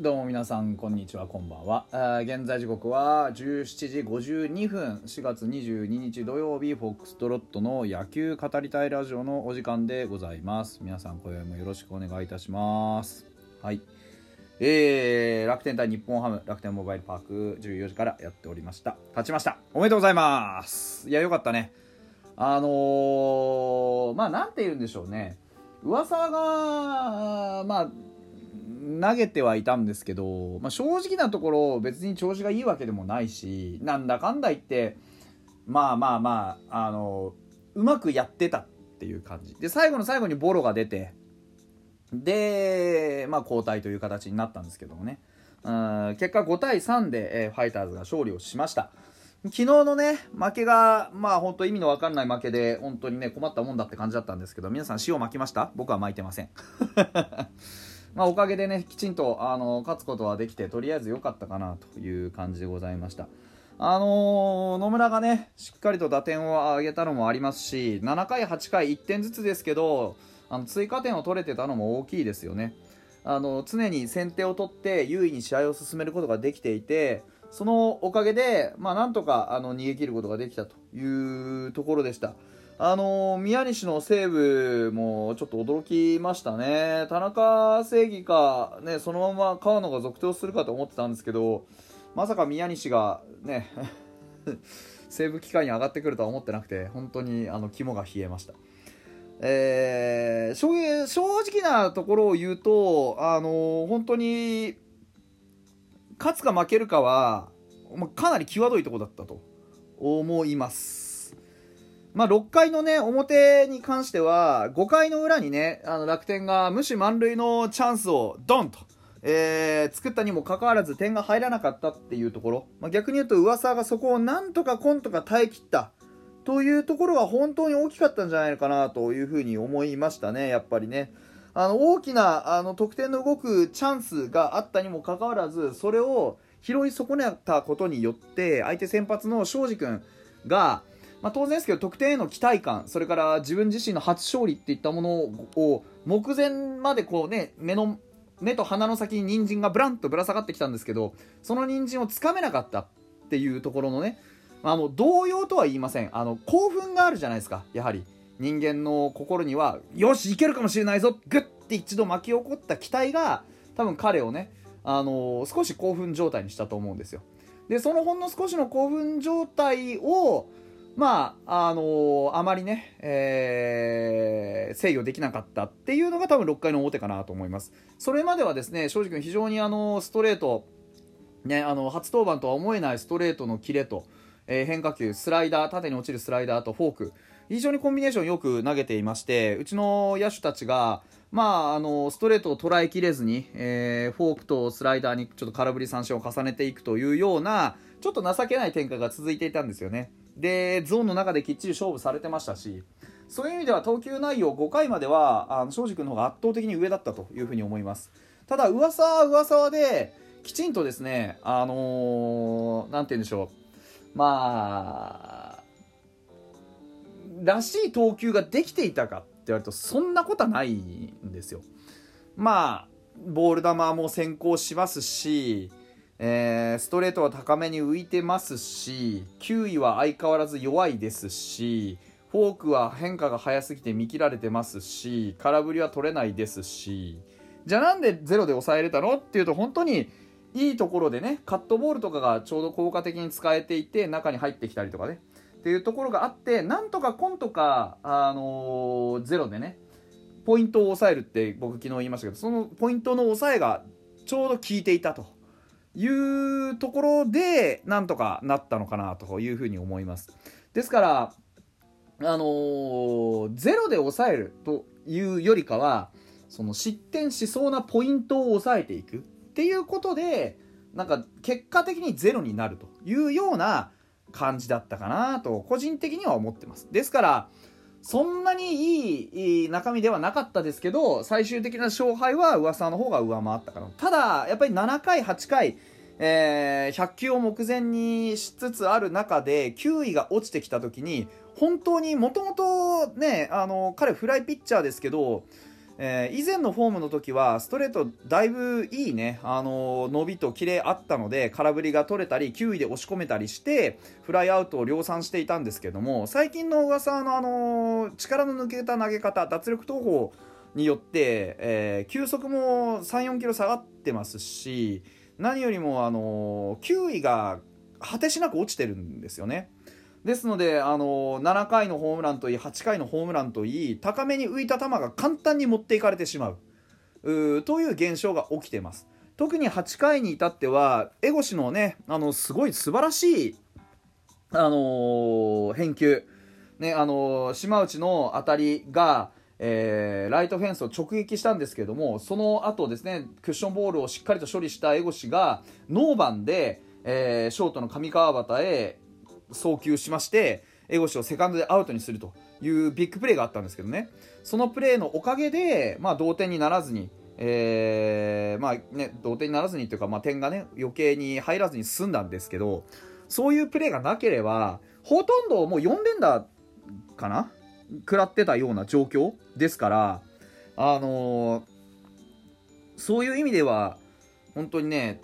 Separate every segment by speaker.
Speaker 1: どうも皆さんこんにちはこんばんは、現在時刻は17時52分。4月22日土曜日フォックストロットの野球語りたいラジオのお時間でございます。皆さん今宵もよろしくお願いいたします。はい。えー、楽天対日本ハム楽天モバイルパーク14時からやっておりました。勝ちました。おめでとうございます。いやよかったね。あのー、まあなんて言うんでしょうね。噂がまあ投げてはいたんですけど、まあ、正直なところ別に調子がいいわけでもないしなんだかんだ言ってまあまあまああのうまくやってたっていう感じ。で最後の最後にボロが出てで、まあ、交代という形になったんですけどもね。うん結果5対3で、えーファイターズが勝利をしました。昨日のね負けがまあ本当意味の分かんない負けで本当にね困ったもんだって感じだったんですけど皆さん塩巻きました？僕は巻いてません。まあ、おかげでねきちんとあの勝つことはできてとりあえず良かったかなという感じでございました。あのー野村がねしっかりと打点を上げたのもありますし7回、8回1点ずつですけどあの追加点を取れてたのも大きいですよね。あの常に先手を取って優位に試合を進めることができていてそのおかげで、まあ、なんとかあの逃げ切ることができたというところでした。あの宮西のセーブもちょっと驚きましたね、田中正義か、ね、そのまま川野が続投するかと思ってたんですけど、まさか宮西がね、セーブ機会に上がってくるとは思ってなくて、本当にあの肝が冷えました。えー正直なところを言うと、あの本当に勝つか負けるかは、まかなり際どいところだったと思います。まあ、6回のね、表に関しては、5回の裏にね、あの楽天が無視満塁のチャンスをドンと、えー作ったにもかかわらず点が入らなかったっていうところ、まあ、逆に言うと噂がそこをなんとかコンとか耐え切ったというところは本当に大きかったんじゃないのかなというふうに思いましたね、やっぱりね。あの大きなあの得点の動くチャンスがあったにもかかわらず、それを拾い損ねたことによって、相手先発の庄司君が、まあ、当然ですけど得点への期待感それから自分自身の初勝利っていったものを目前までこうね目の目と鼻の先に人参がブランとぶら下がってきたんですけどその人参をつかめなかったっていうところのね、まあ、もう動揺とは言いません。あの興奮があるじゃないですかやはり。人間の心にはよしいけるかもしれないぞグッて一度巻き起こった期待が多分彼をね、あの少し興奮状態にしたと思うんですよ。でそのほんの少しの興奮状態をまあ、あのーあまりね、えー制御できなかったっていうのが多分6回の表かなと思います。それまではですね、正直非常にあのストレート、ね、あの初登板とは思えないストレートのキレと、えー変化球、スライダー、縦に落ちるスライダーとフォーク、非常にコンビネーションよく投げていまして、うちの野手たちが、まあ、あのストレートを捉えきれずに、えーフォークとスライダーにちょっと空振り三振を重ねていくというような、ちょっと情けない展開が続いていたんですよね。で、ゾーンの中できっちり勝負されてましたし、そういう意味では投球内容5回までは、あの庄司君の方が圧倒的に上だったというふうに思います。ただ、噂は噂はで、きちんとですね、あのーて言うんでしょう、まあ、らしい投球ができていたかって言われるとそんなことはないんですよ。まあボール球も先行しますし、えーストレートは高めに浮いてますし球威は相変わらず弱いですしフォークは変化が早すぎて見切られてますし空振りは取れないですし。じゃあなんでゼロで抑えれたのっていうと本当にいいところでねカットボールとかがちょうど効果的に使えていて中に入ってきたりとかね。っていうところがあってなんとかコンとか、あのーゼロでねポイントを抑えるって僕昨日言いましたけどそのポイントの抑えがちょうど効いていたと。いうところでなんとかなったのかなというふうに思います。ですからあのーゼロで抑えるというよりかはその失点しそうなポイントを抑えていくっていうことでなんか結果的にゼロになるというような感じだったかなと個人的には思ってます。ですからそんなにいい中身ではなかったですけど最終的な勝敗は噂の方が上回ったかな。ただやっぱり7回8回えー100球を目前にしつつある中で9位が落ちてきた時に本当にもともとねあの彼フライピッチャーですけど、えー、以前のフォームの時はストレートだいぶいいね、あのー、伸びとキレあったので空振りが取れたり球威で押し込めたりしてフライアウトを量産していたんですけども最近の噂の、あのー、力の抜けた投げ方脱力投法によって、え、球速も3 4キロ下がってますし何よりも、あの球威が果てしなく落ちてるんですよね。ですので、あの7回のホームランといい8回のホームランといい高めに浮いた球が簡単に持っていかれてしまううという現象が起きてます。特に8回に至っては江越のねあのすごい素晴らしい、あのー、返球、ねあのー、島内の当たりがえー、ライトフェンスを直撃したんですけどもその後ですねクッションボールをしっかりと処理した江越がノーバンで、えー、ショートの上川端へ送球しまして江越をセカンドでアウトにするというビッグプレーがあったんですけどね。そのプレーのおかげで、まあ、同点にならずに、えーまあね、同点にならずにというか、まあ、点がね余計に入らずに済んだんですけどそういうプレーがなければほとんどもう4連打かな？食らってたような状況ですからあのー、そういう意味では本当にね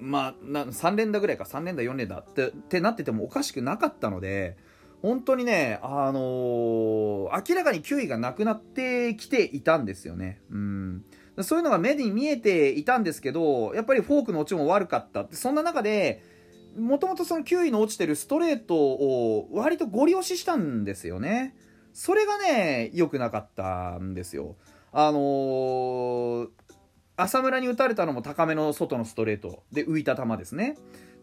Speaker 1: まあ、な3連打ぐらいか3連打4連打ってってなっててもおかしくなかったので本当にね、あのー、明らかに球威がなくなってきていたんですよね。うんそういうのが目に見えていたんですけどやっぱりフォークの落ちも悪かったってそんな中でもともとその球威の落ちてるストレートを割とゴリ押ししたんですよね。それがね良くなかったんですよ。あのー、浅村に打たれたのも高めの外のストレートで浮いた球ですね。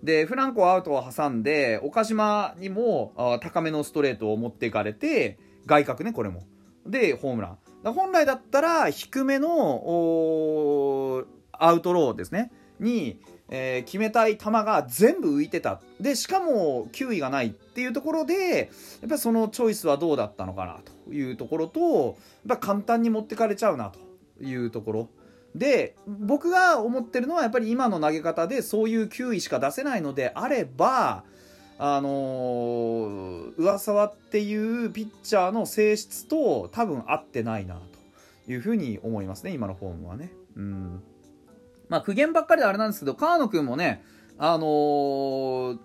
Speaker 1: で、フランコアウトを挟んで、岡島にも高めのストレートを持っていかれて、外角ね、これも。で、ホームラン。本来だったら、低めのアウトローですね。に、えー、決めたい球が全部浮いてた。で、しかも、球威がないっていうところで、やっぱそのチョイスはどうだったのかなというところと、やっぱ簡単に持ってかれちゃうなというところ。で僕が思ってるのはやっぱり今の投げ方でそういう球威しか出せないのであればあのー、上沢っていうピッチャーの性質と多分合ってないなというふうに思いますね今のフォームはね。うんまあ苦言ばっかりであれなんですけど川野君もねあのー、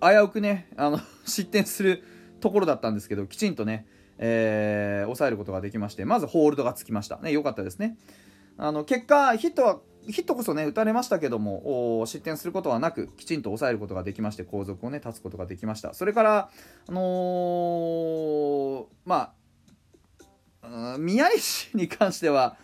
Speaker 1: 危うくねあの 失点するところだったんですけどきちんとね、えー、抑えることができましてまずホールドがつきましたね良かったですね。あの結果、ヒットはヒットこそね打たれましたけども失点することはなくきちんと抑えることができまして後続をね立つことができました。それからあのー、まあ宮西に関しては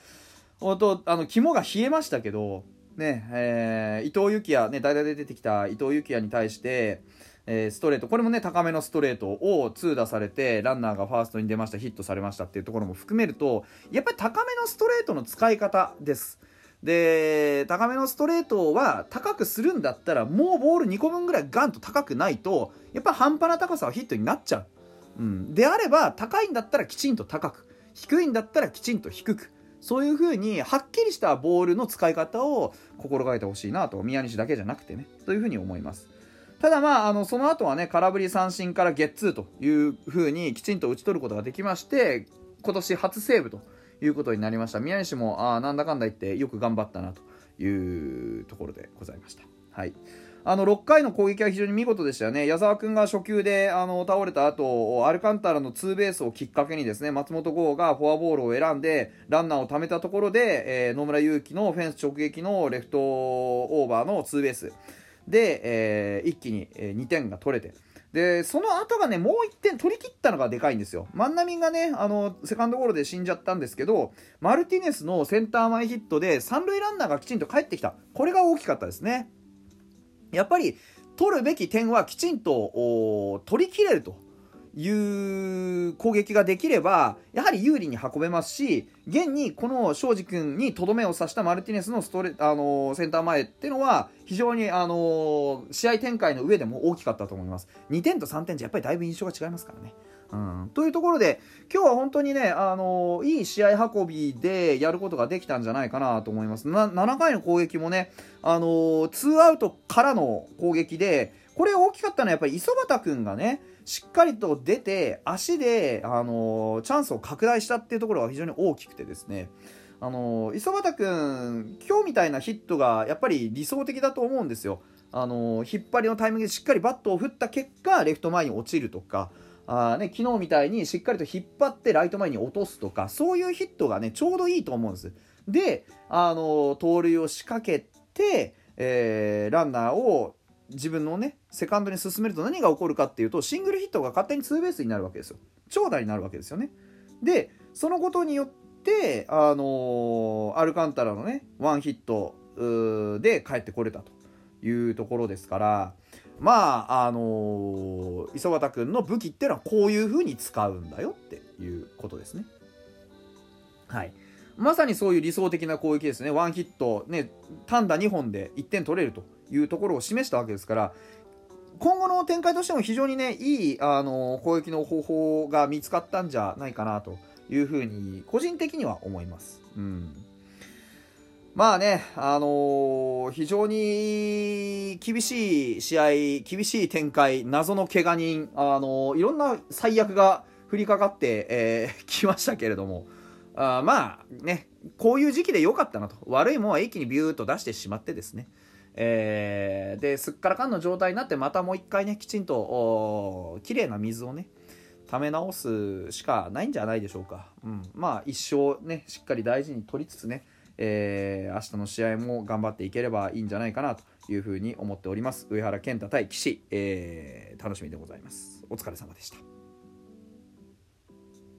Speaker 1: 本当あの肝が冷えましたけどねえー、伊藤幸也ね代打で出てきた伊藤幸也に対してえー、ストレートこれもね高めのストレートを痛打されてランナーがファーストに出ましたヒットされましたっていうところも含めるとやっぱり高めのストレートの使い方です。で高めのストレートは高くするんだったらもうボール2個分ぐらいガンと高くないとやっぱ半端な高さはヒットになっちゃう、うん、であれば高いんだったらきちんと高く低いんだったらきちんと低くそういう風にはっきりしたボールの使い方を心がけてほしいなと宮西だけじゃなくてねという風に思います。ただまあ、あの、その後はね、空振り三振からゲッツーという風にきちんと打ち取ることができまして、今年初セーブということになりました。宮西も、ああなんだかんだ言ってよく頑張ったなというところでございました。はい。あの、6回の攻撃は非常に見事でしたよね。矢沢君が初球で、あの、倒れた後、アルカンタラのツーベースをきっかけにですね、松本剛がフォアボールを選んで、ランナーを貯めたところで、えー、野村祐希のフェンス直撃のレフトオーバーのツーベース。で、えー、一気に2点が取れて。でその後がねもう1点取り切ったのがでかいんですよ。万波がねあのセカンドゴロで死んじゃったんですけどマルティネスのセンター前ヒットで三塁ランナーがきちんと帰ってきた。これが大きかったですね。やっぱり取るべき点はきちんと取り切れると。いう攻撃ができればやはり有利に運べますし現にこの庄司君にとどめを刺したマルティネスのストレ、あのセンター前っていうのは非常に、あの試合展開の上でも大きかったと思います2点と3点じゃやっぱりだいぶ印象が違いますからね。うん、というところで今日は本当にね、あのいい試合運びでやることができたんじゃないかなと思います。7回の攻撃もね、あのー、2アウトからの攻撃でこれ大きかったのはやっぱり磯畑君がねしっかりと出て足で、あのチャンスを拡大したっていうところが非常に大きくてですね。あの磯畑君今日みたいなヒットがやっぱり理想的だと思うんですよ。あの引っ張りのタイミングでしっかりバットを振った結果レフト前に落ちるとかあ、ね、昨日みたいにしっかりと引っ張ってライト前に落とすとかそういうヒットがねちょうどいいと思うんです。であの盗塁を仕掛けて、えー、ランナーを自分のねセカンドに進めると何が起こるかっていうとシングルヒットが勝手にツーベースになるわけですよ。長打になるわけですよね。でそのことによってあのー、アルカンタラのねワンヒットで帰ってこれたと。いうところですからまああのー、磯畑君の武器ってのはこういう風に使うんだよっていうことですね。はい。まさにそういう理想的な攻撃ですね。ワンヒットね単打2本で1点取れるというところを示したわけですから今後の展開としても非常にねいいあの攻撃の方法が見つかったんじゃないかなというふうに個人的には思います。うん。まあね、あのー、非常に厳しい試合、厳しい展開、謎の怪我人、あのー、いろんな最悪が降りかかって、えー、きましたけれども、あまあね、こういう時期で良かったなと。悪いもんは一気にビューッと出してしまってですね、えー、ですっからかんの状態になってまたもう一回ねきちんときれいな水をね溜め直すしかないんじゃないでしょうか、うん、まあ一生ねしっかり大事に取りつつね、えー、明日の試合も頑張っていければいいんじゃないかなというふうに思っております。上原健太対岸、えー、楽しみでございます。お疲れ様でした。